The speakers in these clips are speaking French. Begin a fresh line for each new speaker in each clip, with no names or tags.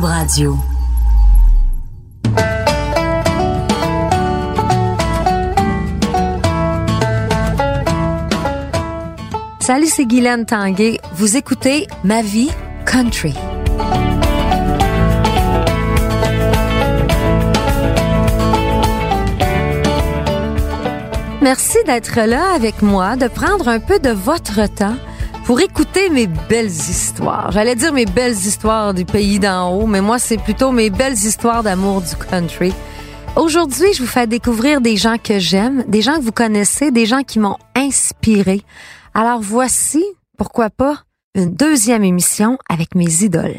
Radio.
Salut, c'est Guylaine Tanguay. Vous écoutez Ma vie country. Merci d'être là avec moi, de prendre un peu de votre temps pour écouter mes belles histoires. J'allais dire mes belles histoires du pays d'en haut, mais moi, c'est plutôt mes belles histoires d'amour du country. Aujourd'hui, je vous fais découvrir des gens que j'aime, des gens que vous connaissez, des gens qui m'ont inspiré. Alors voici, pourquoi pas, une deuxième émission avec mes idoles.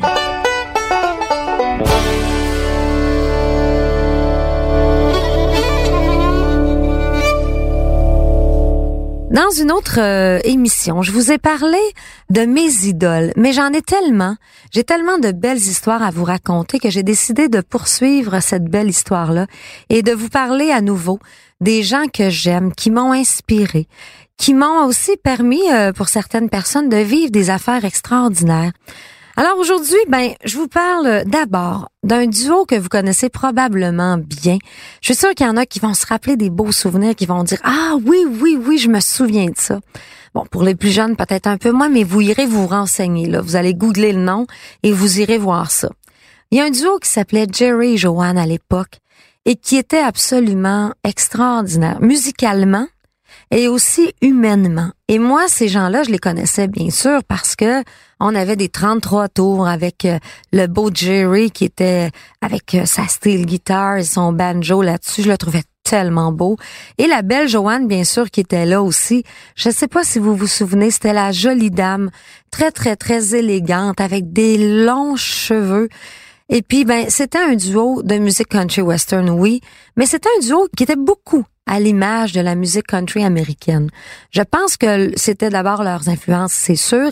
Dans une autre euh, émission, je vous ai parlé de mes idoles, mais j'en ai tellement, j'ai tellement de belles histoires à vous raconter que j'ai décidé de poursuivre cette belle histoire-là et de vous parler à nouveau des gens que j'aime, qui m'ont inspiré, qui m'ont aussi permis euh, pour certaines personnes de vivre des affaires extraordinaires. Alors aujourd'hui, ben, je vous parle d'abord d'un duo que vous connaissez probablement bien. Je suis sûre qu'il y en a qui vont se rappeler des beaux souvenirs, qui vont dire ah oui oui oui, je me souviens de ça. Bon, pour les plus jeunes peut-être un peu moins, mais vous irez vous renseigner là. Vous allez googler le nom et vous irez voir ça. Il y a un duo qui s'appelait Jerry et Joanne à l'époque et qui était absolument extraordinaire musicalement et aussi humainement. Et moi, ces gens-là, je les connaissais bien sûr parce que on avait des 33 tours avec euh, le beau Jerry qui était avec euh, sa steel guitar et son banjo là-dessus. Je le trouvais tellement beau. Et la belle Joanne, bien sûr, qui était là aussi. Je ne sais pas si vous vous souvenez, c'était la jolie dame, très, très, très élégante, avec des longs cheveux. Et puis, ben, c'était un duo de musique country western, oui, mais c'était un duo qui était beaucoup à l'image de la musique country américaine. Je pense que c'était d'abord leurs influences, c'est sûr,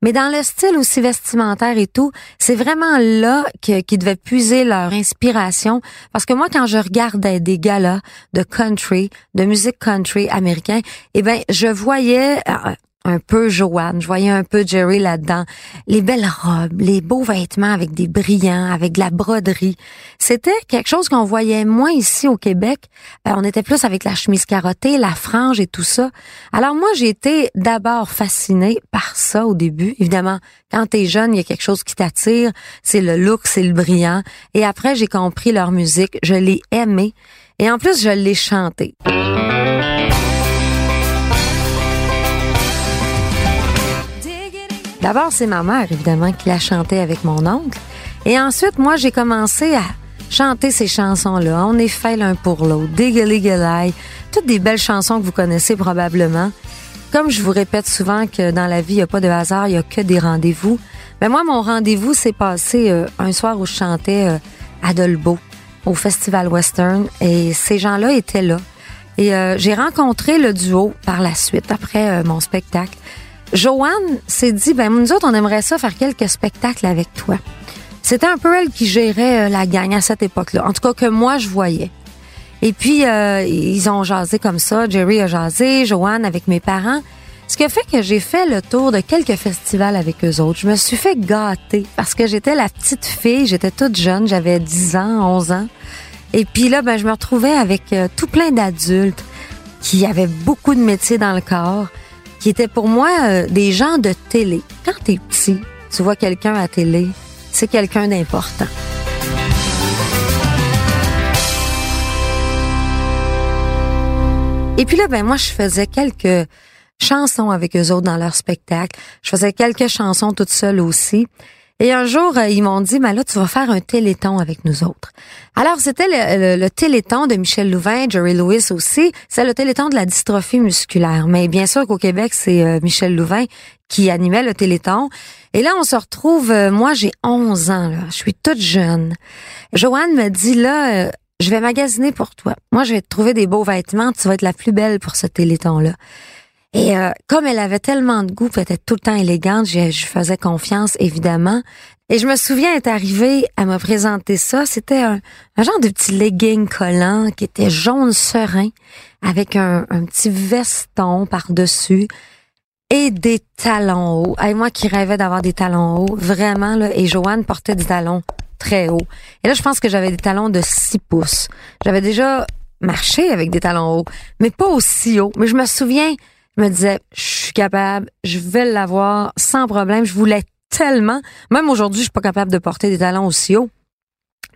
mais dans le style aussi vestimentaire et tout, c'est vraiment là qu'ils devaient puiser leur inspiration. Parce que moi, quand je regardais des galas de country, de musique country américain, eh ben, je voyais euh, un peu Joanne, je voyais un peu Jerry là-dedans. Les belles robes, les beaux vêtements avec des brillants, avec de la broderie. C'était quelque chose qu'on voyait moins ici au Québec. Euh, on était plus avec la chemise carottée, la frange et tout ça. Alors moi, j'ai été d'abord fascinée par ça au début. Évidemment, quand t'es jeune, il y a quelque chose qui t'attire. C'est le look, c'est le brillant. Et après, j'ai compris leur musique. Je l'ai aimée. Et en plus, je l'ai chantée. D'abord, c'est ma mère, évidemment, qui l'a chanté avec mon oncle. Et ensuite, moi, j'ai commencé à chanter ces chansons-là. On est fait l'un pour l'autre. Diggly Toutes des belles chansons que vous connaissez probablement. Comme je vous répète souvent que dans la vie, il n'y a pas de hasard, il n'y a que des rendez-vous. Mais moi, mon rendez-vous s'est passé euh, un soir où je chantais euh, à Dolbeau, au Festival Western. Et ces gens-là étaient là. Et euh, j'ai rencontré le duo par la suite, après mon spectacle. Joanne s'est dit, ben nous autres, on aimerait ça faire quelques spectacles avec toi. C'était un peu elle qui gérait euh, la gang à cette époque-là. En tout cas, que moi, je voyais. Et puis, euh, ils ont jasé comme ça. Jerry a jasé, Joanne avec mes parents. Ce qui a fait que j'ai fait le tour de quelques festivals avec eux autres. Je me suis fait gâter parce que j'étais la petite fille, j'étais toute jeune, j'avais 10 ans, 11 ans. Et puis là, ben, je me retrouvais avec euh, tout plein d'adultes qui avaient beaucoup de métiers dans le corps qui étaient pour moi euh, des gens de télé. Quand t'es petit, tu vois quelqu'un à télé, c'est quelqu'un d'important. Et puis là, ben moi, je faisais quelques chansons avec eux autres dans leur spectacle. Je faisais quelques chansons toute seule aussi. Et un jour, euh, ils m'ont dit, mais là, tu vas faire un téléthon avec nous autres. Alors, c'était le, téléthon de Michel Louvain, Jerry Lewis aussi. C'est le téléthon de la dystrophie musculaire. Mais bien sûr qu'au Québec, c'est euh, Michel Louvain qui animait le téléthon. Et là, on se retrouve, euh, moi, j'ai 11 ans. Je suis toute jeune. Joanne me dit, là, je vais magasiner pour toi. Moi, je vais te trouver des beaux vêtements. Tu vas être la plus belle pour ce téléthon-là. Et euh, comme elle avait tellement de goût, était tout le temps élégante, je, je faisais confiance évidemment. Et je me souviens être arrivée à me présenter ça. C'était un, genre de petit legging collant qui était jaune serein avec un, petit veston par-dessus et des talons hauts. Et moi qui rêvais d'avoir des talons hauts, vraiment là. Et Joanne portait des talons très haut. Et là, je pense que j'avais des talons de 6 pouces. J'avais déjà marché avec des talons hauts, mais pas aussi haut. Mais je me souviens, je me disais, je suis capable, je vais l'avoir sans problème. Je voulais tellement. Même aujourd'hui, je suis pas capable de porter des talons aussi hauts.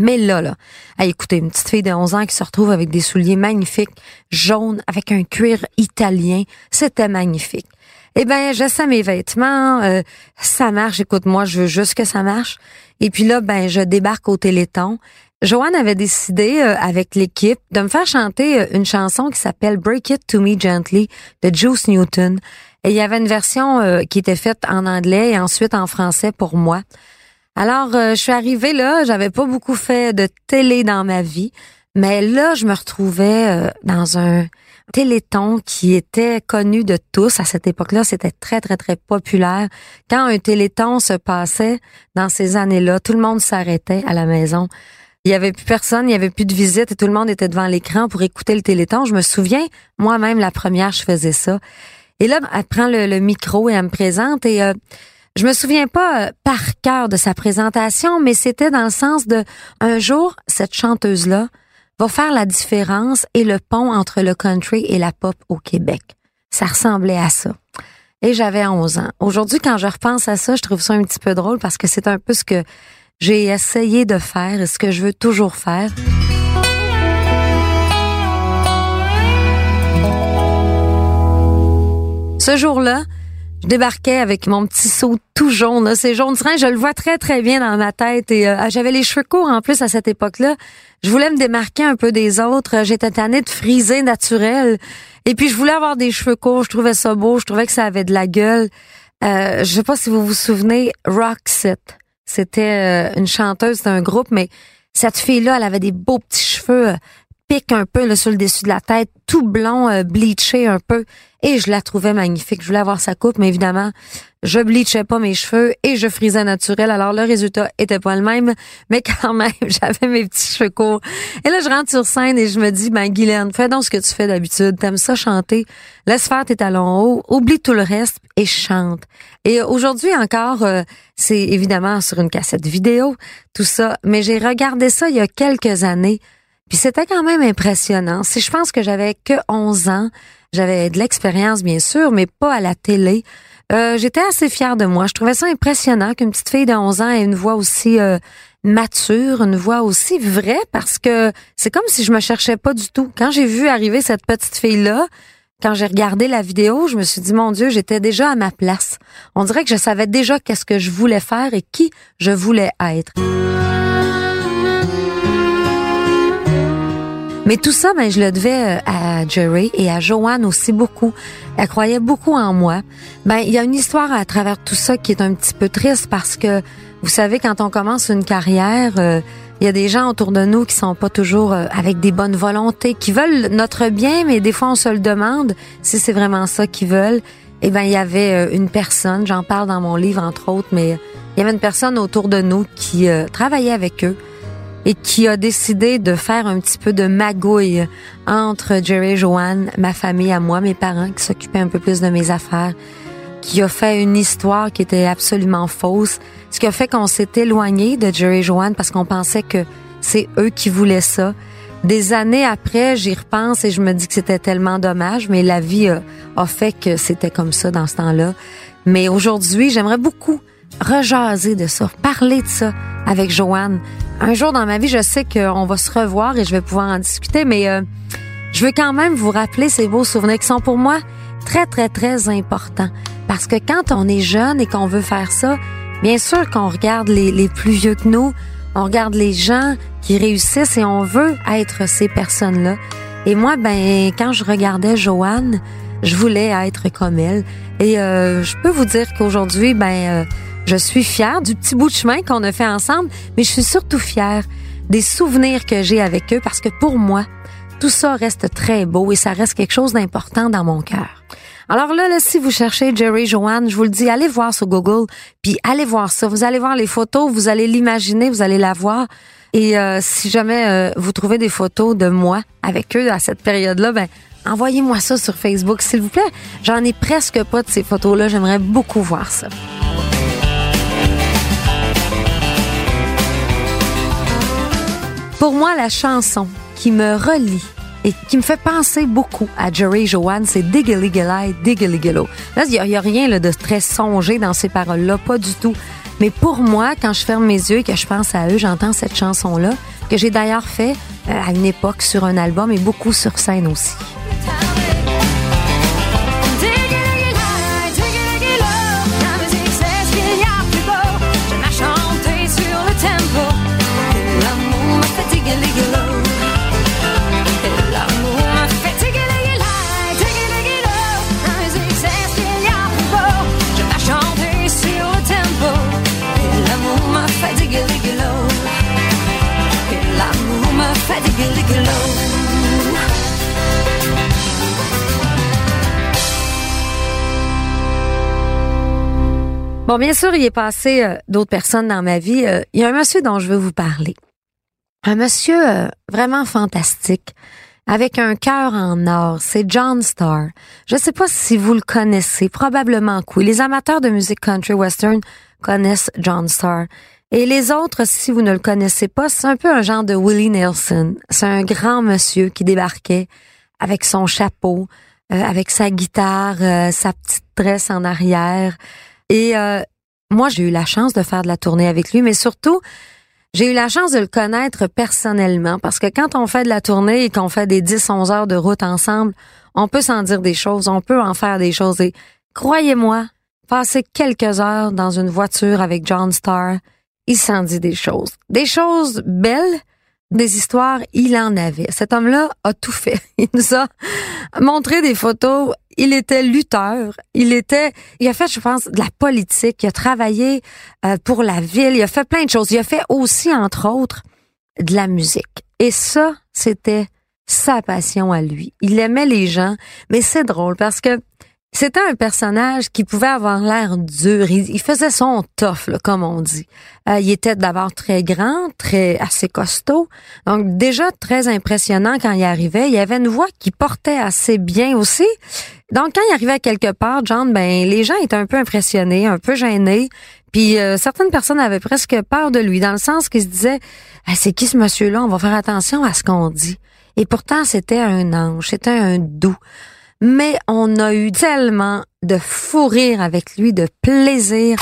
Mais là, là, écoutez, une petite fille de 11 ans qui se retrouve avec des souliers magnifiques, jaunes, avec un cuir italien, c'était magnifique. Eh ben, j'essaie mes vêtements, euh, ça marche, écoute-moi, je veux juste que ça marche. Et puis là, ben, je débarque au Téléthon. Joanne avait décidé, euh, avec l'équipe, de me faire chanter euh, une chanson qui s'appelle Break It to Me Gently de Juice Newton. Et il y avait une version qui était faite en anglais et ensuite en français pour moi. Alors, je suis arrivée là, j'avais pas beaucoup fait de télé dans ma vie, mais là, je me retrouvais dans un téléthon qui était connu de tous à cette époque-là. C'était très, très, très populaire. Quand un téléthon se passait dans ces années-là, tout le monde s'arrêtait à la maison. Il y avait plus personne, il y avait plus de visite et tout le monde était devant l'écran pour écouter le téléthon. Je me souviens, moi-même, la première, je faisais ça. Et là, elle prend le, micro et elle me présente et euh, je me souviens pas euh, par cœur de sa présentation, mais c'était dans le sens de un jour, cette chanteuse-là, va faire la différence et le pont entre le country et la pop au Québec. Ça ressemblait à ça. Et j'avais 11 ans. Aujourd'hui, quand je repense à ça, je trouve ça un petit peu drôle parce que c'est un peu ce que j'ai essayé de faire ce que je veux toujours faire. Ce jour-là, je débarquais avec mon petit saut tout jaune. C'est jaune serein, je le vois très très bien dans ma tête et euh, j'avais les cheveux courts en plus à cette époque-là. Je voulais me démarquer un peu des autres. J'étais tannée de friser naturel. Et puis je voulais avoir des cheveux courts. Je trouvais ça beau. Je trouvais que ça avait de la gueule. Euh, je sais pas si vous vous souvenez, Roxette. C'était euh, une chanteuse d'un groupe, mais cette fille-là, elle avait des beaux petits cheveux pique un peu là, sur le dessus de la tête, tout blond, euh, bleaché un peu. Et je la trouvais magnifique. Je voulais avoir sa coupe, mais évidemment, je bleachais pas mes cheveux et je frisais naturel. Alors le résultat était pas le même, mais quand même, j'avais mes petits cheveux courts. Et là, je rentre sur scène et je me dis, ben Guylaine, fais donc ce que tu fais d'habitude. T'aimes ça chanter? Laisse faire tes talons hauts, oublie tout le reste et chante. Et aujourd'hui encore, euh, c'est évidemment sur une cassette vidéo, tout ça. Mais j'ai regardé ça il y a quelques années puis c'était quand même impressionnant. Si je pense que j'avais que 11 ans, j'avais de l'expérience bien sûr, mais pas à la télé. Euh, j'étais assez fière de moi. Je trouvais ça impressionnant qu'une petite fille de 11 ans ait une voix aussi euh, mature, une voix aussi vraie, parce que c'est comme si je me cherchais pas du tout. Quand j'ai vu arriver cette petite fille-là, quand j'ai regardé la vidéo, je me suis dit, mon Dieu, j'étais déjà à ma place. On dirait que je savais déjà qu'est-ce que je voulais faire et qui je voulais être. Mais tout ça, ben, je le devais euh, à Jerry et à Joanne aussi beaucoup. Elle croyait beaucoup en moi. Ben, il y a une histoire à travers tout ça qui est un petit peu triste parce que, vous savez, quand on commence une carrière, euh, il y a des gens autour de nous qui sont pas toujours euh, avec des bonnes volontés, qui veulent notre bien, mais des fois on se le demande si c'est vraiment ça qu'ils veulent. Eh ben, il y avait une personne, j'en parle dans mon livre entre autres, mais il y avait une personne autour de nous qui travaillait avec eux et qui a décidé de faire un petit peu de magouille entre Jerry et Joanne, ma famille à moi, mes parents qui s'occupaient un peu plus de mes affaires, qui a fait une histoire qui était absolument fausse, ce qui a fait qu'on s'est éloigné de Jerry et Joanne parce qu'on pensait que c'est eux qui voulaient ça. Des années après, j'y repense et je me dis que c'était tellement dommage, mais la vie a, a fait que c'était comme ça dans ce temps-là. Mais aujourd'hui, j'aimerais beaucoup rejaser de ça, parler de ça avec Joanne. Un jour dans ma vie, je sais qu'on va se revoir et je vais pouvoir en discuter, mais euh, je veux quand même vous rappeler ces beaux souvenirs qui sont pour moi très, très, très importants. Parce que quand on est jeune et qu'on veut faire ça, bien sûr qu'on regarde les, plus vieux que nous, on regarde les gens qui réussissent et on veut être ces personnes-là. Et moi, ben, quand je regardais Joanne, je voulais être comme elle. Et euh, je peux vous dire qu'aujourd'hui, ben, euh, je suis fière du petit bout de chemin qu'on a fait ensemble, mais je suis surtout fière des souvenirs que j'ai avec eux parce que pour moi, tout ça reste très beau et ça reste quelque chose d'important dans mon cœur. Alors là, là, si vous cherchez Jerry Joanne, je vous le dis, allez voir sur Google, puis allez voir ça. Vous allez voir les photos, vous allez l'imaginer, vous allez la voir. Et euh, si jamais euh, vous trouvez des photos de moi avec eux à cette période-là, ben envoyez-moi ça sur Facebook, s'il vous plaît. J'en ai presque pas de ces photos-là. J'aimerais beaucoup voir ça. Pour moi, la chanson qui me relie et qui me fait penser beaucoup à Jerry Joanne, c'est Diggly Diggaligalo. Là, il n'y a, rien de très songé dans ces paroles-là, pas du tout. Mais pour moi, quand je ferme mes yeux et que je pense à eux, j'entends cette chanson-là, que j'ai d'ailleurs fait euh, à une époque sur un album et beaucoup sur scène aussi. Bon, bien sûr, il est passé euh, d'autres personnes dans ma vie. Euh, il y a un monsieur dont je veux vous parler. Un monsieur euh, vraiment fantastique, avec un cœur en or. C'est John Starr. Je ne sais pas si vous le connaissez, probablement que oui. Les amateurs de musique country western connaissent John Starr. Et les autres, si vous ne le connaissez pas, c'est un peu un genre de Willie Nelson. C'est un grand monsieur qui débarquait avec son chapeau, avec sa guitare, sa petite tresse en arrière. Et euh, moi, j'ai eu la chance de faire de la tournée avec lui, mais surtout, j'ai eu la chance de le connaître personnellement parce que quand on fait de la tournée et qu'on fait des 10-11 heures de route ensemble, on peut s'en dire des choses, on peut en faire des choses. Et croyez-moi, passer quelques heures dans une voiture avec John Starr, il s'en dit des choses. Des choses belles, des histoires, il en avait. Cet homme-là a tout fait. Il nous a montré des photos. Il était lutteur. Il était, il a fait, je pense, de la politique. Il a travaillé euh, pour la ville. Il a fait plein de choses. Il a fait aussi, entre autres, de la musique. Et ça, c'était sa passion à lui. Il aimait les gens, mais c'est drôle parce que c'était un personnage qui pouvait avoir l'air dur. Il, faisait son tough, comme on dit. Euh, il était d'abord très grand, très assez costaud, donc déjà très impressionnant quand il arrivait. Il avait une voix qui portait assez bien aussi. Donc quand il arrivait quelque part, John, ben les gens étaient un peu impressionnés, un peu gênés. Puis euh, certaines personnes avaient presque peur de lui, dans le sens qu'ils se disaient c'est qui ce monsieur-là? On va faire attention à ce qu'on dit. Et pourtant, c'était un ange, c'était un doux mais on a eu tellement de fou rire avec lui, de plaisir.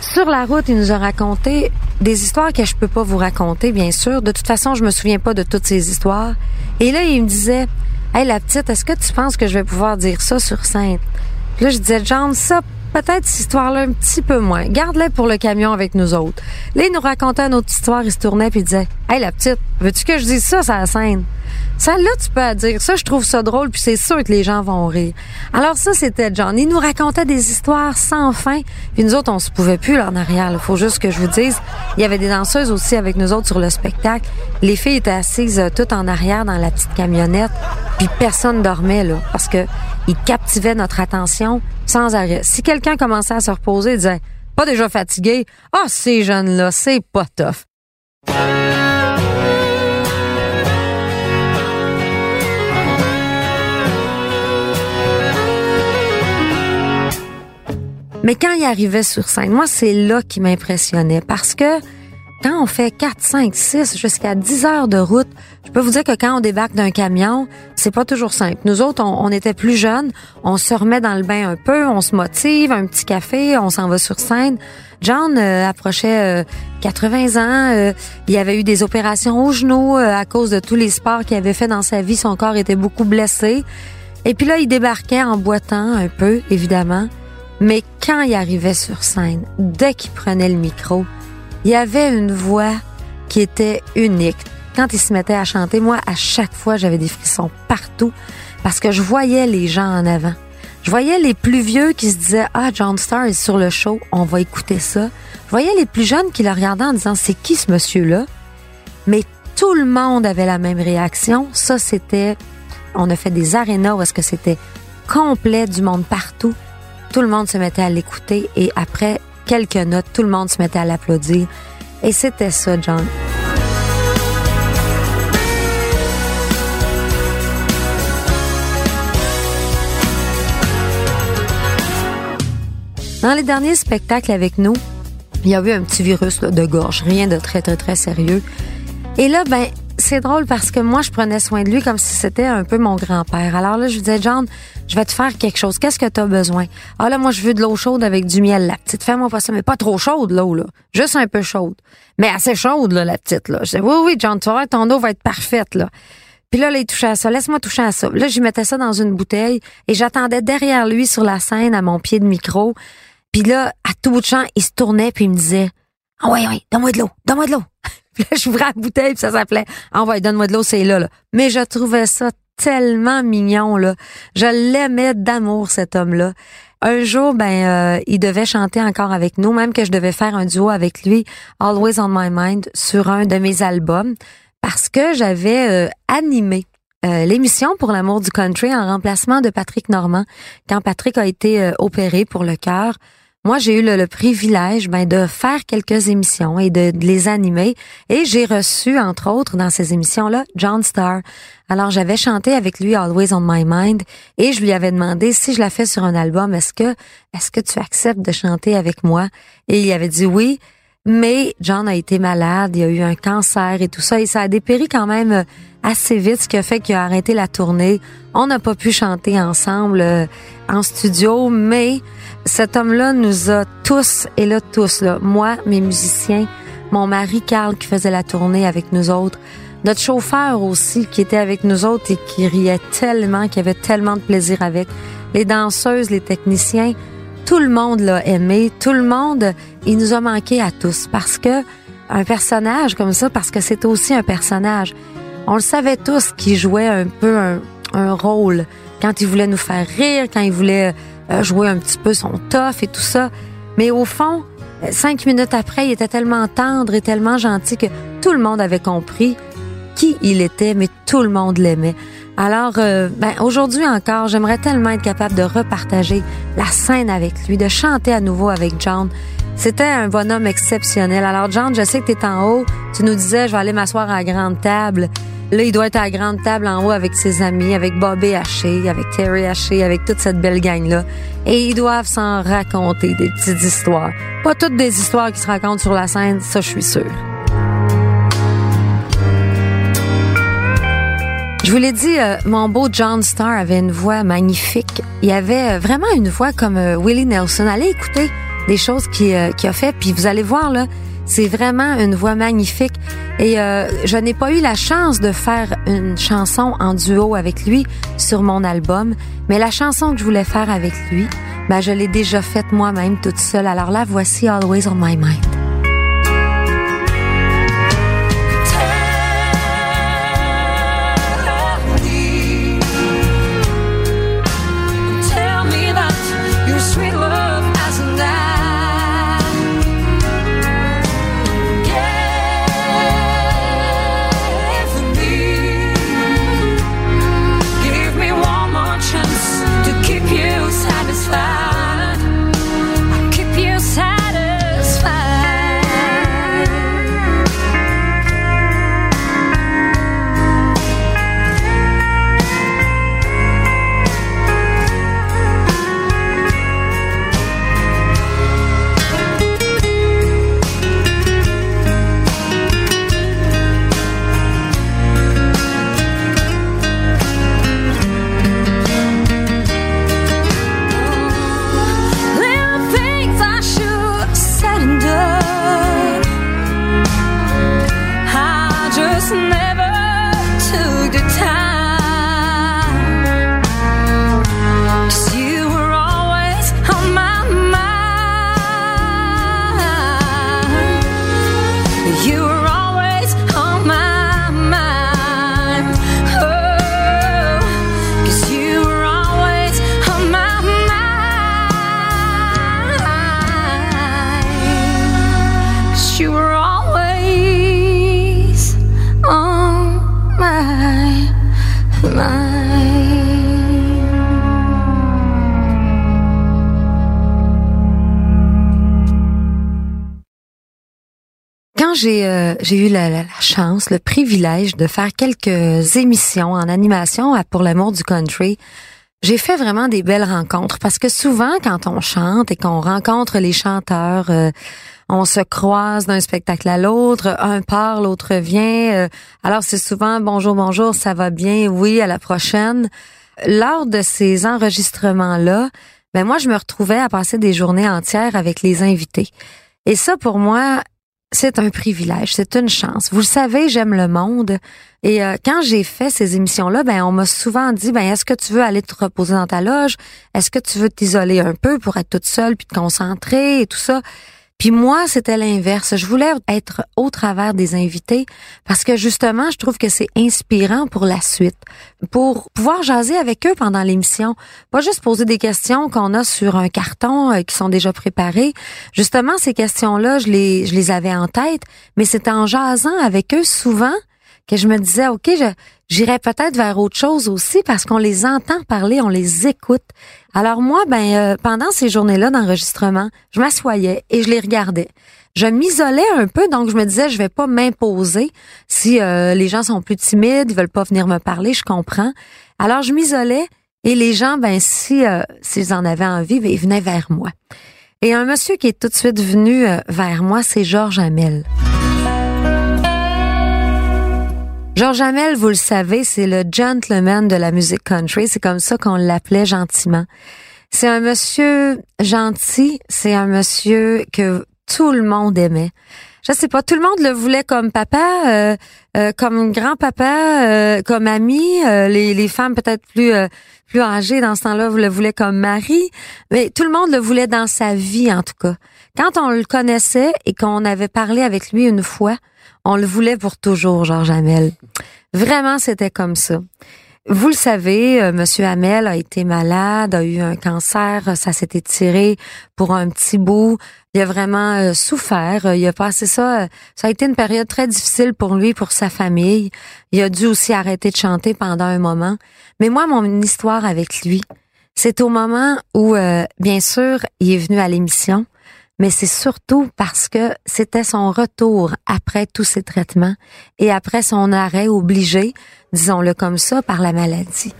Sur la route, il nous a raconté des histoires que je peux pas vous raconter, bien sûr. De toute façon, je me souviens pas de toutes ces histoires. Et là, il me disait, Hey, la petite, est-ce que tu penses que je vais pouvoir dire ça sur scène? là, je disais, John, ça, peut-être cette histoire-là un petit peu moins. Garde-les pour le camion avec nous autres. Là, il nous racontait une autre histoire, il se tournait puis il disait, Hey, la petite, veux-tu que je dise ça sur la scène? Ça, là, tu peux dire. Ça, je trouve ça drôle, puis c'est sûr que les gens vont rire. Alors ça, c'était John. Il nous racontait des histoires sans fin. Puis nous autres, on se pouvait plus là en arrière. Il faut juste que je vous dise. Il y avait des danseuses aussi avec nous autres sur le spectacle. Les filles étaient assises euh, toutes en arrière dans la petite camionnette. Puis personne dormait, là, parce que ils captivaient notre attention sans arrêt. Si quelqu'un commençait à se reposer, il disait, pas déjà fatigué? Ah, ces jeunes-là, c'est pas tough. Mais quand il arrivait sur scène, moi, c'est là qui m'impressionnait parce que quand on fait 4, 5, 6, jusqu'à 10 heures de route, je peux vous dire que quand on débarque d'un camion, c'est pas toujours simple. Nous autres, on, était plus jeunes, on se remet dans le bain un peu, on se motive, un petit café, on s'en va sur scène. John euh, approchait 80 euh, ans, euh, il avait eu des opérations au genou à cause de tous les sports qu'il avait fait dans sa vie, son corps était beaucoup blessé. Et puis là, il débarquait en boitant un peu, évidemment. Mais quand il arrivait sur scène, dès qu'il prenait le micro, il y avait une voix qui était unique. Quand il se mettait à chanter, moi, à chaque fois, j'avais des frissons partout parce que je voyais les gens en avant. Je voyais les plus vieux qui se disaient Ah, John Starr est sur le show, on va écouter ça. Je voyais les plus jeunes qui le regardaient en disant C'est qui ce monsieur-là? Mais tout le monde avait la même réaction. Ça, c'était. On a fait des arénas où que c'était complet du monde partout. Tout le monde se mettait à l'écouter et après quelques notes, tout le monde se mettait à l'applaudir. Et c'était ça, John. Dans les derniers spectacles avec nous, Il y avait un petit virus de gorge, rien de très, très, très sérieux. Et là, ben, c'est drôle parce que moi, je prenais soin de lui comme si c'était un peu mon grand-père. Alors là, je lui disais, John, je vais te faire quelque chose. Qu'est-ce que tu as besoin? Ah là, moi, je veux de l'eau chaude avec du miel. La petite, fais-moi pas ça, mais pas trop chaude, l'eau, là. Juste un peu chaude. Mais assez chaude, là, la petite, là. Je disais, oui, oui, John, tu vois, ton eau va être parfaite, là. Puis là, là, il touchait à ça. Laisse-moi toucher à ça. Là, j'y mettais ça dans une bouteille et j'attendais derrière lui sur la scène à mon pied de micro. Puis là, à tout bout de champ, il se tournait puis il me disait, ah oh, ouais, ouais, donne-moi de l'eau, donne-moi de l'eau. Puis là, j'ouvrais la bouteille, puis ça s'appelait Ah ouais, donne-moi de l'eau, c'est là, là. Mais je trouvais ça tellement mignon, là. Je l'aimais d'amour, cet homme-là. Un jour, ben, euh, il devait chanter encore avec nous, même que je devais faire un duo avec lui, Always on My Mind, sur un de mes albums, parce que j'avais euh, animé euh, l'émission pour l'amour du country en remplacement de Patrick Normand, quand Patrick a été opéré pour le cœur. Moi, j'ai eu le, privilège ben, de faire quelques émissions et de, les animer. Et j'ai reçu, entre autres, dans ces émissions-là, John Starr. Alors, j'avais chanté avec lui Always on My Mind et je lui avais demandé si je la fais sur un album, est-ce que, est-ce que tu acceptes de chanter avec moi? Et il avait dit oui. Mais John a été malade, il a eu un cancer et tout ça, et ça a dépéri quand même assez vite, ce qui a fait qu'il a arrêté la tournée. On n'a pas pu chanter ensemble euh, en studio, mais cet homme-là nous a tous, et là tous, là, moi, mes musiciens, mon mari Carl qui faisait la tournée avec nous autres, notre chauffeur aussi qui était avec nous autres et qui riait tellement, qui avait tellement de plaisir avec, les danseuses, les techniciens, tout le monde l'a aimé, tout le monde, il nous a manqué à tous parce que un personnage comme ça, parce que c'est aussi un personnage. On le savait tous qu'il jouait un peu un, un rôle. Quand il voulait nous faire rire, quand il voulait jouer un petit peu son tough et tout ça. Mais au fond, euh, cinq minutes après, il était tellement tendre et tellement gentil que tout le monde avait compris qui il était, mais tout le monde l'aimait. Alors, euh, ben, aujourd'hui encore, j'aimerais tellement être capable de repartager la scène avec lui, de chanter à nouveau avec John. C'était un bonhomme exceptionnel. Alors, John, je sais que tu en haut. Tu nous disais, je vais aller m'asseoir à la grande table. Là, il doit être à la grande table en haut avec ses amis, avec Bobby Haché, avec Terry Haché, avec toute cette belle gang-là. Et ils doivent s'en raconter des petites histoires. Pas toutes des histoires qui se racontent sur la scène, ça je suis sûre. Je vous l'ai dit, euh, mon beau John Starr avait une voix magnifique. Il avait euh, vraiment une voix comme euh, Willie Nelson. Allez écouter des choses qu'il a fait, puis vous allez voir là, c'est vraiment une voix magnifique. Et euh, je n'ai pas eu la chance de faire une chanson en duo avec lui sur mon album, mais la chanson que je voulais faire avec lui, ben, je l'ai déjà faite moi-même toute seule. Alors là, voici Always on My Mind. J'ai euh, j'ai eu la, chance, le privilège de faire quelques émissions en animation pour l'amour du country, j'ai fait vraiment des belles rencontres parce que souvent quand on chante et qu'on rencontre les chanteurs, euh, on se croise d'un spectacle à l'autre, un part, l'autre vient. Euh, alors c'est souvent bonjour, bonjour, ça va bien, oui, à la prochaine. Lors de ces enregistrements-là, ben moi je me retrouvais à passer des journées entières avec les invités. Et ça pour moi, c'est un privilège, c'est une chance. Vous le savez, j'aime le monde. Et euh, quand j'ai fait ces émissions-là, ben on m'a souvent dit, ben est-ce que tu veux aller te reposer dans ta loge? Est-ce que tu veux t'isoler un peu pour être toute seule puis te concentrer et tout ça? Puis moi, c'était l'inverse. Je voulais être au travers des invités parce que justement, je trouve que c'est inspirant pour la suite, pour pouvoir jaser avec eux pendant l'émission, pas juste poser des questions qu'on a sur un carton euh, qui sont déjà préparées. Justement, ces questions-là, je les je les avais en tête, mais c'était en jasant avec eux souvent que je me disais, OK, j'irais peut-être vers autre chose aussi parce qu'on les entend parler, on les écoute. Alors moi, ben euh, pendant ces journées-là d'enregistrement, je m'assoyais et je les regardais. Je m'isolais un peu, donc je me disais, je vais pas m'imposer. Si euh, les gens sont plus timides, ils veulent pas venir me parler, je comprends. Alors je m'isolais et les gens, ben si euh, s'ils en avaient envie, ben, ils venaient vers moi. Et un monsieur qui est tout de suite venu vers moi, c'est Georges Hamel. George Hamel, vous le savez, c'est le gentleman de la musique country. C'est comme ça qu'on l'appelait gentiment. C'est un monsieur gentil. C'est un monsieur que tout le monde aimait. Je sais pas, tout le monde le voulait comme papa, euh, euh, comme grand-papa, euh, comme ami. les, femmes peut-être plus plus âgées dans ce temps-là le voulaient comme mari, mais tout le monde le voulait dans sa vie en tout cas. Quand on le connaissait et qu'on avait parlé avec lui une fois, on le voulait pour toujours, Georges Hamel. Vraiment, c'était comme ça. Vous le savez, euh, Monsieur Hamel a été malade, a eu un cancer, ça s'est étiré pour un petit bout. Il a vraiment euh, souffert. Il a passé ça. Ça a été une période très difficile pour lui, pour sa famille. Il a dû aussi arrêter de chanter pendant un moment. Mais moi, mon histoire avec lui, c'est au moment où, euh, bien sûr, il est venu à l'émission mais c'est surtout parce que c'était son retour après tous ces traitements et après son arrêt obligé, disons-le comme ça, par la maladie.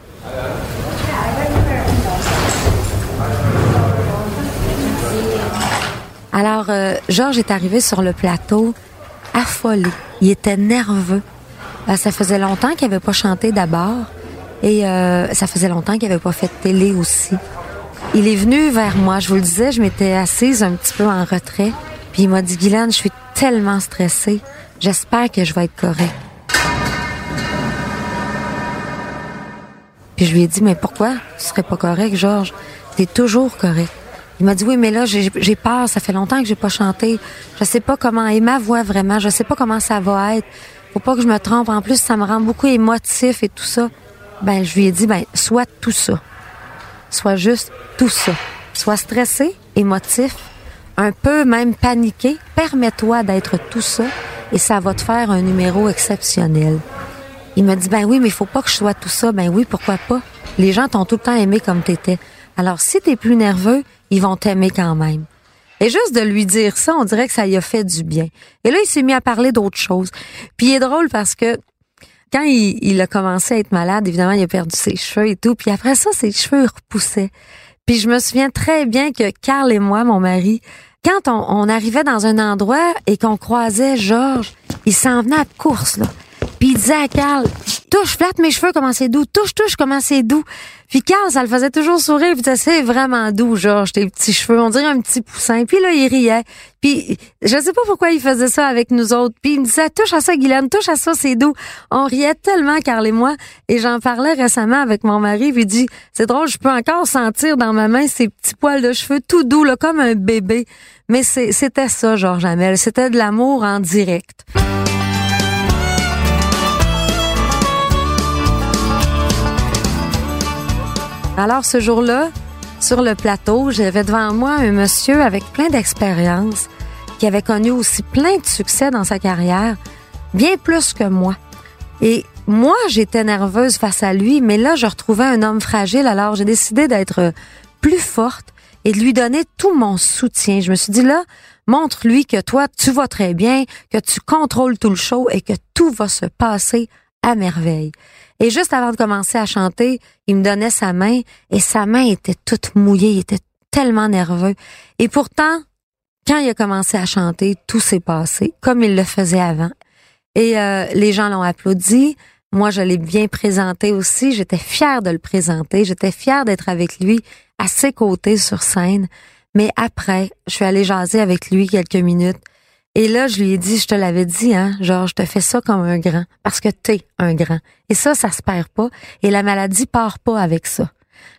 Alors, euh, Georges est arrivé sur le plateau affolé. Il était nerveux. Euh, ça faisait longtemps qu'il n'avait pas chanté d'abord et euh, ça faisait longtemps qu'il n'avait pas fait de télé aussi. Il est venu vers moi, je vous le disais, je m'étais assise un petit peu en retrait, puis il m'a dit Guylaine, je suis tellement stressée, j'espère que je vais être correct. Puis je lui ai dit mais pourquoi? Tu serais pas correct, Georges? T'es toujours correct. Il m'a dit oui, mais là j'ai peur, ça fait longtemps que j'ai pas chanté. Je sais pas comment et ma voix vraiment, je sais pas comment ça va être. Faut pas que je me trompe. En plus, ça me rend beaucoup émotif et tout ça. Ben je lui ai dit ben soit tout ça soit juste tout ça. Sois stressé, émotif, un peu même paniqué. Permets-toi d'être tout ça et ça va te faire un numéro exceptionnel. Il me dit, ben oui, mais il faut pas que je sois tout ça. Ben oui, pourquoi pas? Les gens t'ont tout le temps aimé comme t'étais. Alors, si t'es plus nerveux, ils vont t'aimer quand même. Et juste de lui dire ça, on dirait que ça lui a fait du bien. Et là, il s'est mis à parler d'autres choses. Puis il est drôle parce que quand il, a commencé à être malade, évidemment, il a perdu ses cheveux et tout. Puis après ça, ses cheveux repoussaient. Puis je me souviens très bien que Carl et moi, mon mari, quand on, arrivait dans un endroit et qu'on croisait Georges, il s'en venait à course, là. Puis il disait à Carl, touche, flatte mes cheveux, comment c'est doux. Touche, touche, comment c'est doux. Puis Carl, ça le faisait toujours sourire. Puis c'est vraiment doux, Georges, tes petits cheveux. On dirait un petit poussin. Puis là, il riait. Puis je sais pas pourquoi il faisait ça avec nous autres. Puis il me disait, touche à ça, Guylaine, touche à ça, c'est doux. On riait tellement, Carl et moi. Et j'en parlais récemment avec mon mari. Puis il dit, c'est drôle, je peux encore sentir dans ma main ces petits poils de cheveux tout doux, là, comme un bébé. Mais c'était ça, Georges Hamel. C'était de l'amour en direct. Alors ce jour-là, sur le plateau, j'avais devant moi un monsieur avec plein d'expérience, qui avait connu aussi plein de succès dans sa carrière, bien plus que moi. Et moi, j'étais nerveuse face à lui, mais là, je retrouvais un homme fragile, alors j'ai décidé d'être plus forte et de lui donner tout mon soutien. Je me suis dit là, montre-lui que toi, tu vas très bien, que tu contrôles tout le show et que tout va se passer à merveille. Et juste avant de commencer à chanter, il me donnait sa main et sa main était toute mouillée, il était tellement nerveux. Et pourtant, quand il a commencé à chanter, tout s'est passé comme il le faisait avant. Et euh, les gens l'ont applaudi. Moi, je l'ai bien présenté aussi. J'étais fière de le présenter. J'étais fière d'être avec lui à ses côtés sur scène. Mais après, je suis allée jaser avec lui quelques minutes. Et là, je lui ai dit, je te l'avais dit, hein, genre, je te fais ça comme un grand, parce que t'es un grand. Et ça, ça se perd pas. Et la maladie part pas avec ça.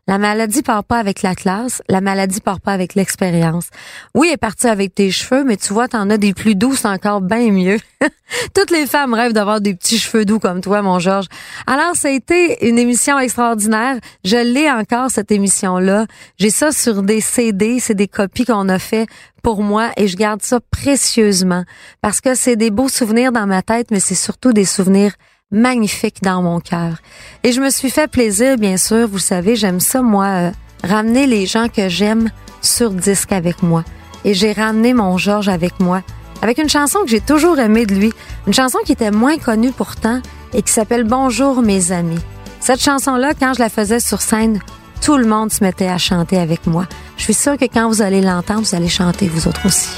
La maladie part pas avec la classe, la maladie part pas avec l'expérience. Oui, elle est partie avec tes cheveux, mais tu vois, t'en as des plus doux, c'est encore bien mieux. Toutes les femmes rêvent d'avoir des petits cheveux doux comme toi, mon Georges. Alors, ça a été une émission extraordinaire. Je l'ai encore, cette émission-là. J'ai ça sur des CD, c'est des copies qu'on a fait pour moi et je garde ça précieusement parce que c'est des beaux souvenirs dans ma tête, mais c'est surtout des souvenirs magnifique dans mon cœur. Et je me suis fait plaisir, bien sûr, vous savez, j'aime ça, moi, euh, ramener les gens que j'aime sur disque avec moi. Et j'ai ramené mon Georges avec moi, avec une chanson que j'ai toujours aimée de lui, une chanson qui était moins connue pourtant et qui s'appelle Bonjour mes amis. Cette chanson-là, quand je la faisais sur scène, tout le monde se mettait à chanter avec moi. Je suis sûre que quand vous allez l'entendre, vous allez chanter vous autres aussi.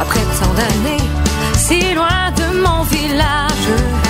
Après mon village.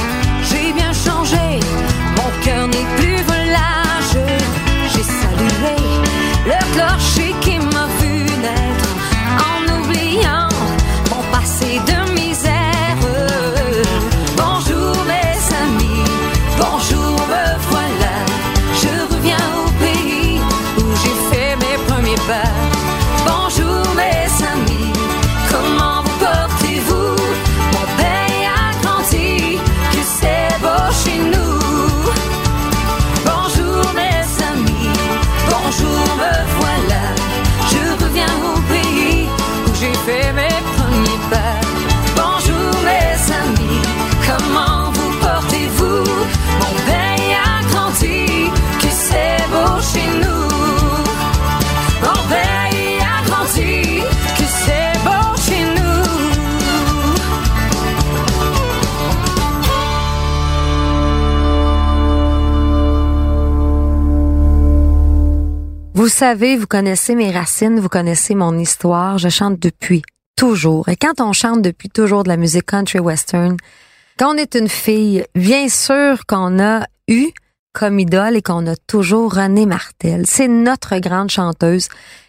Savez, vous connaissez mes racines, vous connaissez mon histoire. Je chante depuis toujours. Et quand on chante depuis toujours de la musique country western, quand on est une fille, bien sûr qu'on a eu comme idole et qu'on a toujours René Martel. C'est notre grande chanteuse.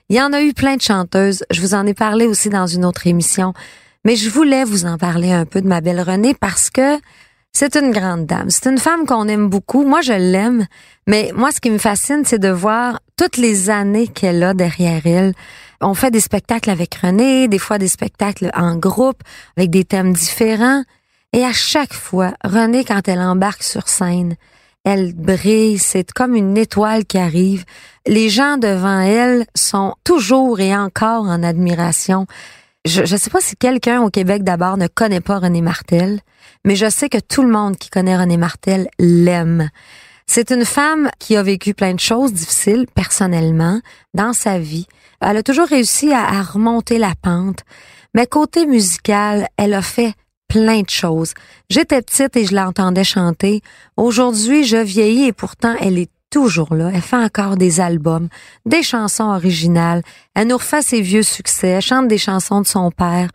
Il y en a eu plein de chanteuses. Je vous en ai parlé aussi dans une autre émission. Mais je voulais vous en parler un peu de ma belle Renée parce que c'est une grande dame. C'est une femme qu'on aime beaucoup. Moi, je l'aime. Mais moi, ce qui me fascine, c'est de voir toutes les années qu'elle a derrière elle. On fait des spectacles avec René, des fois des spectacles en groupe, avec des thèmes différents. Et à chaque fois, René, quand elle embarque sur scène, elle brille, c'est comme une étoile qui arrive. Les gens devant elle sont toujours et encore en admiration. Je ne sais pas si quelqu'un au Québec d'abord ne connaît pas René Martel, mais je sais que tout le monde qui connaît René Martel l'aime. C'est une femme qui a vécu plein de choses difficiles personnellement dans sa vie. Elle a toujours réussi à, remonter la pente. Mais côté musical, elle a fait plein de choses. J'étais petite et je l'entendais chanter. Aujourd'hui, je vieillis et pourtant elle est toujours là. Elle fait encore des albums, des chansons originales. Elle nous refait ses vieux succès. Elle chante des chansons de son père.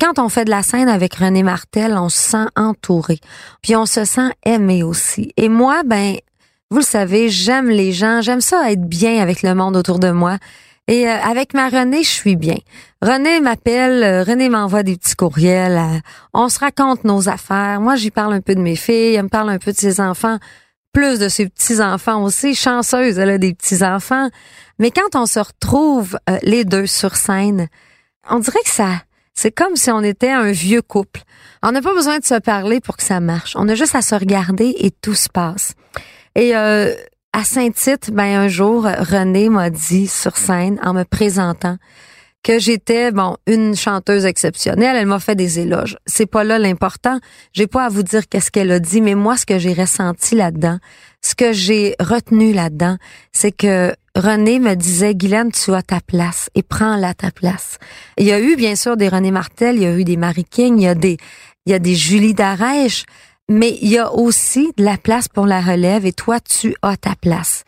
Quand on fait de la scène avec René Martel, on se sent entouré. Puis on se sent aimé aussi. Et moi, ben, vous le savez, j'aime les gens. J'aime ça être bien avec le monde autour de moi. Et euh, avec ma Renée, je suis bien. René m'appelle, euh, René m'envoie des petits courriels. euh, on se raconte nos affaires. Moi, j'y parle un peu de mes filles, elle me parle un peu de ses enfants, plus de ses petits-enfants aussi. Chanceuse, elle a des petits-enfants. Mais quand on se retrouve euh, les deux sur scène, on dirait que ça, c'est comme si on était un vieux couple. On n'a pas besoin de se parler pour que ça marche. On a juste à se regarder et tout se passe. Et euh, à Saint-Tite, ben un jour, René m'a dit sur scène, en me présentant, que j'étais bon une chanteuse exceptionnelle. Elle m'a fait des éloges. C'est pas là l'important. J'ai pas à vous dire qu'est-ce qu'elle a dit, mais moi, ce que j'ai ressenti là-dedans, ce que j'ai retenu là-dedans, c'est que René me disait, Guylaine, tu as ta place et prends-la ta place. Il y a eu, bien sûr, des René Martel, il y a eu des Marie King, il y a des, il y a des Julie Darèche, mais il y a aussi de la place pour la relève et toi, tu as ta place.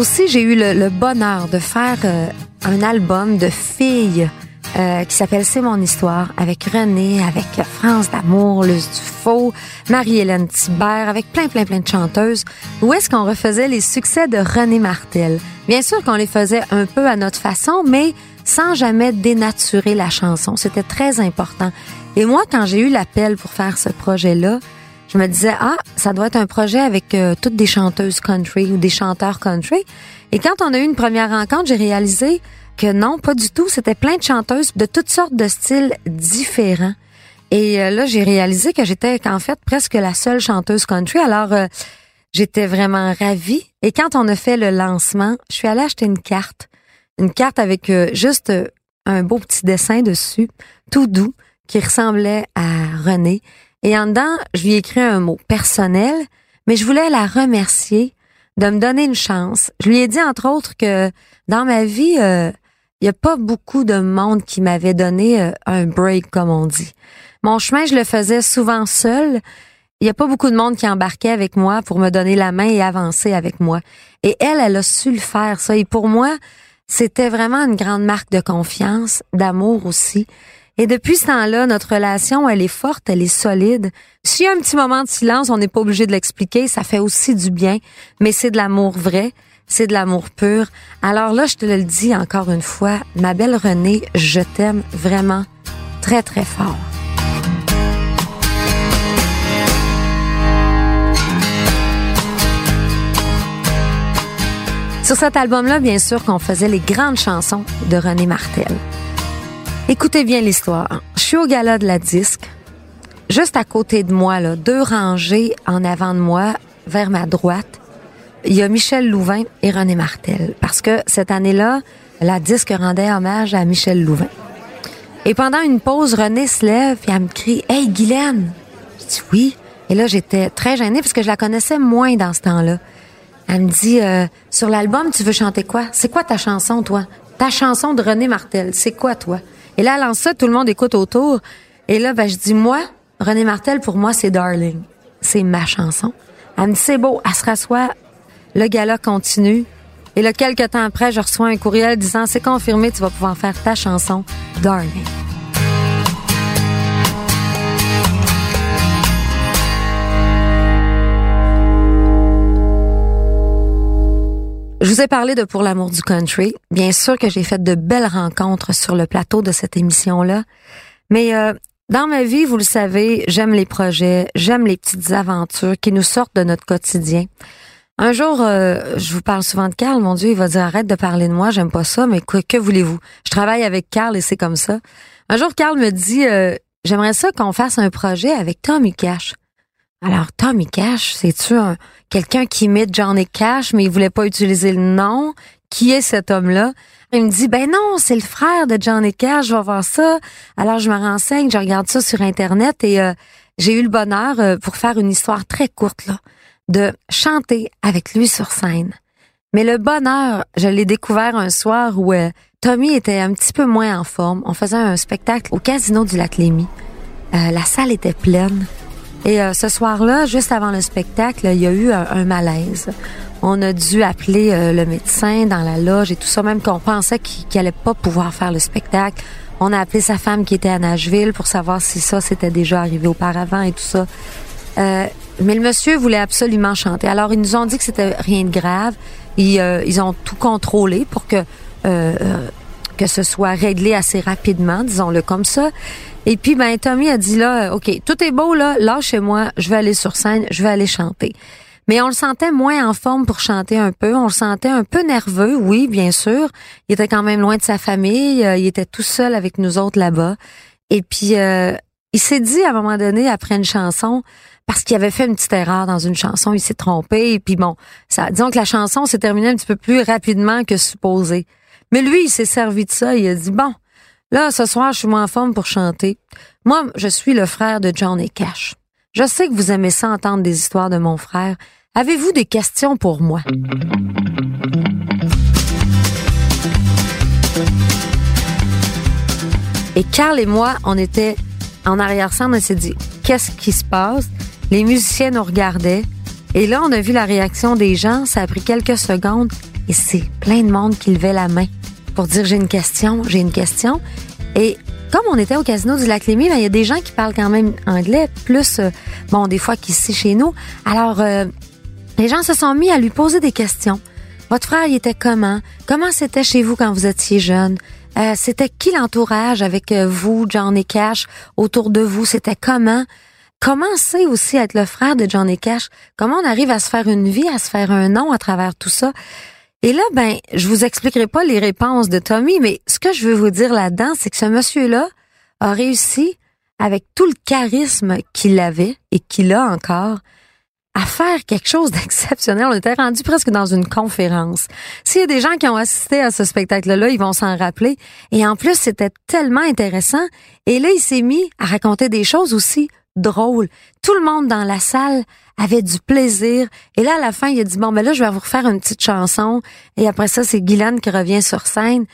Aussi, j'ai eu le, bonheur de faire euh, un album de filles euh, qui s'appelle C'est mon histoire avec René, avec France d'Amour, Luce Dufaux, Marie-Hélène Thibert, avec plein, plein, plein de chanteuses, où est-ce qu'on refaisait les succès de René Martel? Bien sûr qu'on les faisait un peu à notre façon, mais sans jamais dénaturer la chanson. C'était très important. Et moi, quand j'ai eu l'appel pour faire ce projet-là, je me disais, ah, ça doit être un projet avec euh, toutes des chanteuses country ou des chanteurs country. Et quand on a eu une première rencontre, j'ai réalisé que non, pas du tout. C'était plein de chanteuses de toutes sortes de styles différents. Et euh, là, j'ai réalisé que j'étais en fait presque la seule chanteuse country. Alors, euh, j'étais vraiment ravie. Et quand on a fait le lancement, je suis allée acheter une carte. Une carte avec juste un beau petit dessin dessus, tout doux, qui ressemblait à René. Et en dedans, je lui ai écrit un mot personnel, mais je voulais la remercier de me donner une chance. Je lui ai dit, entre autres, que dans ma vie, il n'y a pas beaucoup de monde qui m'avait donné euh, un break, comme on dit. Mon chemin, je le faisais souvent seul. Il n'y a pas beaucoup de monde qui embarquait avec moi pour me donner la main et avancer avec moi. Et elle, elle a su le faire, ça. Et pour moi, c'était vraiment une grande marque de confiance, d'amour aussi. Et depuis ce temps-là, notre relation, elle est forte, elle est solide. S'il y a un petit moment de silence, on n'est pas obligé de l'expliquer, ça fait aussi du bien, mais c'est de l'amour vrai c'est de l'amour pur. Alors là, je te le dis encore une fois, ma belle Renée, je t'aime vraiment très, très fort. Sur cet album-là, bien sûr qu'on faisait les grandes chansons de René Martel. Écoutez bien l'histoire. Je suis au gala de la disque. Juste à côté de moi, là, deux rangées en avant de moi, vers ma droite, il y a Michel Louvain et René Martel. Parce que cette année-là, la disque rendait hommage à Michel Louvain. Et pendant une pause, René se lève et elle me crie Hey Guylaine! Je dis oui. Et là, j'étais très gênée parce que je la connaissais moins dans ce temps-là. Elle me dit euh, Sur l'album, tu veux chanter quoi? C'est quoi ta chanson, toi? Ta chanson de René Martel, c'est quoi, toi? Et là, elle lance ça, tout le monde écoute autour. Et là, ben, je dis Moi, René Martel, pour moi, c'est Darling. C'est ma chanson. Elle C'est beau. Elle se rassoit le gala continue. Et là, quelques temps après, je reçois un courriel disant c'est confirmé, tu vas pouvoir faire ta chanson, Darling. Je vous ai parlé de Pour l'amour du country. Bien sûr que j'ai fait de belles rencontres sur le plateau de cette émission-là. Mais euh, dans ma vie, vous le savez, j'aime les projets, j'aime les petites aventures qui nous sortent de notre quotidien. Un jour, euh, je vous parle souvent de Carl, mon Dieu, il va dire arrête de parler de moi, j'aime pas ça, mais que, que voulez-vous? Je travaille avec Carl et c'est comme ça. Un jour, Carl me dit euh, j'aimerais ça qu'on fasse un projet avec Tommy Cash. Alors, Tommy Cash, c'est-tu quelqu'un qui imite Johnny Cash, mais il voulait pas utiliser le nom? Qui est cet homme-là? Il me dit, ben non, c'est le frère de Johnny Cash, je vais voir ça. Alors, je me renseigne, je regarde ça sur Internet et euh, j'ai eu le bonheur, pour faire une histoire très courte, là, de chanter avec lui sur scène. Mais le bonheur, je l'ai découvert un soir où euh, Tommy était un petit peu moins en forme. On faisait un spectacle au Casino du Lac Lémy. Euh, la salle était pleine. Et euh, ce soir-là, juste avant le spectacle, il y a eu un, malaise. On a dû appeler le médecin dans la loge et tout ça, même qu'on pensait qu'il n'allait allait pas pouvoir faire le spectacle. On a appelé sa femme qui était à Nashville pour savoir si ça s'était déjà arrivé auparavant et tout ça. Mais le monsieur voulait absolument chanter. Alors, ils nous ont dit que c'était rien de grave. Ils, euh, ils ont tout contrôlé pour que, euh, euh, que ce soit réglé assez rapidement, disons-le comme ça. Et puis, ben, Tommy a dit là, OK, tout est beau, là, lâchez-moi, je vais aller sur scène, je vais aller chanter. Mais on le sentait moins en forme pour chanter un peu. On le sentait un peu nerveux, oui, bien sûr. Il était quand même loin de sa famille. il était tout seul avec nous autres là-bas. Et puis, il s'est dit à un moment donné, après une chanson, parce qu'il avait fait une petite erreur dans une chanson, il s'est trompé, et puis bon, ça, disons que la chanson s'est terminée un petit peu plus rapidement que supposé. Mais lui, il s'est servi de ça, il a dit, bon, Là, ce soir, je suis moins en forme pour chanter. Moi, je suis le frère de John et Cash. Je sais que vous aimez ça entendre des histoires de mon frère. Avez-vous des questions pour moi? Et Carl et moi, on était en arrière-scène, on s'est dit, qu'est-ce qui se passe? Les musiciens nous regardaient. Et là, on a vu la réaction des gens. Ça a pris quelques secondes. Et c'est plein de monde qui levait la main pour dire j'ai une question, j'ai une question. Et comme on était au casino du Lac Lémy, ben, il y a des gens qui parlent quand même anglais, plus, euh, bon, des fois qu'ici chez nous. Alors, euh, les gens se sont mis à lui poser des questions. Votre frère, il était comment? Comment c'était chez vous quand vous étiez jeune? Euh, c'était qui l'entourage avec vous, John et Cash, autour de vous? C'était comment? Comment c'est aussi être le frère de John et Cash? Comment on arrive à se faire une vie, à se faire un nom à travers tout ça? Et là, ben, je vous expliquerai pas les réponses de Tommy, mais ce que je veux vous dire là-dedans, c'est que ce monsieur-là a réussi, avec tout le charisme qu'il avait et qu'il a encore, à faire quelque chose d'exceptionnel. On était rendu presque dans une conférence. S'il y a des gens qui ont assisté à ce spectacle-là, ils vont s'en rappeler. Et en plus, c'était tellement intéressant. Et là, il s'est mis à raconter des choses aussi drôles. Tout le monde dans la salle avait du plaisir. Et là, à la fin, il a dit, bon, ben là, je vais vous refaire une petite chanson. Et après ça, c'est Guylaine qui revient sur scène.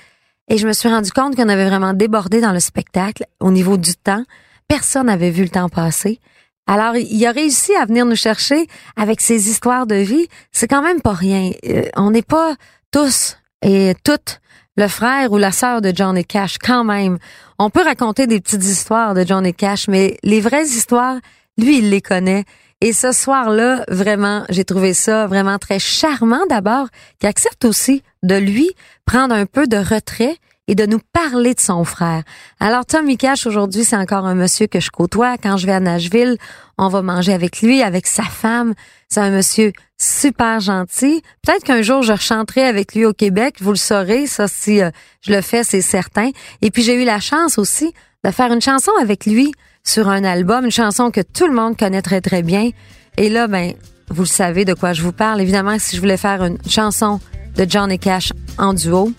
Et je me suis rendu compte qu'on avait vraiment débordé dans le spectacle au niveau du temps. Personne n'avait vu le temps passer. Alors, il a réussi à venir nous chercher avec ses histoires de vie. C'est quand même pas rien. Euh, on n'est pas tous et toutes le frère ou la sœur de Johnny Cash, quand même. On peut raconter des petites histoires de Johnny Cash, mais les vraies histoires, lui, il les connaît. Et ce soir-là, vraiment, j'ai trouvé ça vraiment très charmant d'abord, qui accepte aussi de lui prendre un peu de retrait et de nous parler de son frère. Alors Tommy Cash aujourd'hui, c'est encore un monsieur que je côtoie quand je vais à Nashville, on va manger avec lui, avec sa femme. C'est un monsieur super gentil. Peut-être qu'un jour je chanterai avec lui au Québec, vous le saurez, ça si euh, je le fais, c'est certain. Et puis j'ai eu la chance aussi de faire une chanson avec lui sur un album, une chanson que tout le monde connaît très très bien. Et là, ben, vous le savez de quoi je vous parle. Évidemment, si je voulais faire une chanson de Johnny Cash en duo,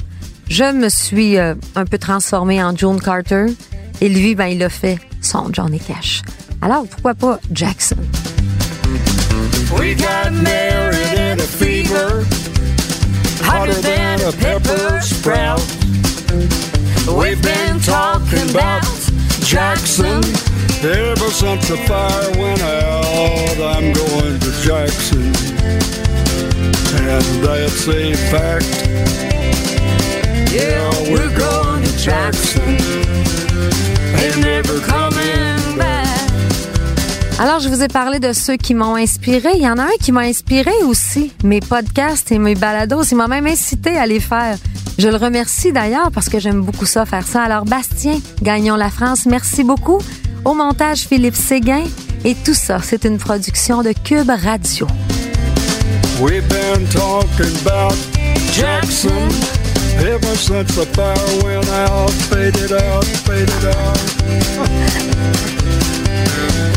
je me suis euh, un peu transformée en June Carter. Et lui, ben, il a fait son Johnny Cash. Alors, pourquoi pas Jackson? We got married in a fever, hotter than a pepper sprout. We've been talking about Jackson. Ever since the fire went out, I'm going to Jackson. And that's a fact. Yeah, we're going to Jackson. Ain't never coming back. Alors, je vous ai parlé de ceux qui m'ont inspiré. Il y en a un qui m'a inspiré aussi. Mes podcasts et mes balados. Il m'a même incité à les faire. Je le remercie d'ailleurs parce que j'aime beaucoup ça, faire ça. Alors, Bastien, gagnons la France. Merci beaucoup. Au montage, Philippe Séguin. Et tout ça, c'est une production de Cube Radio. We've been talking about Jackson Ever since the fire went out, faded out, faded out.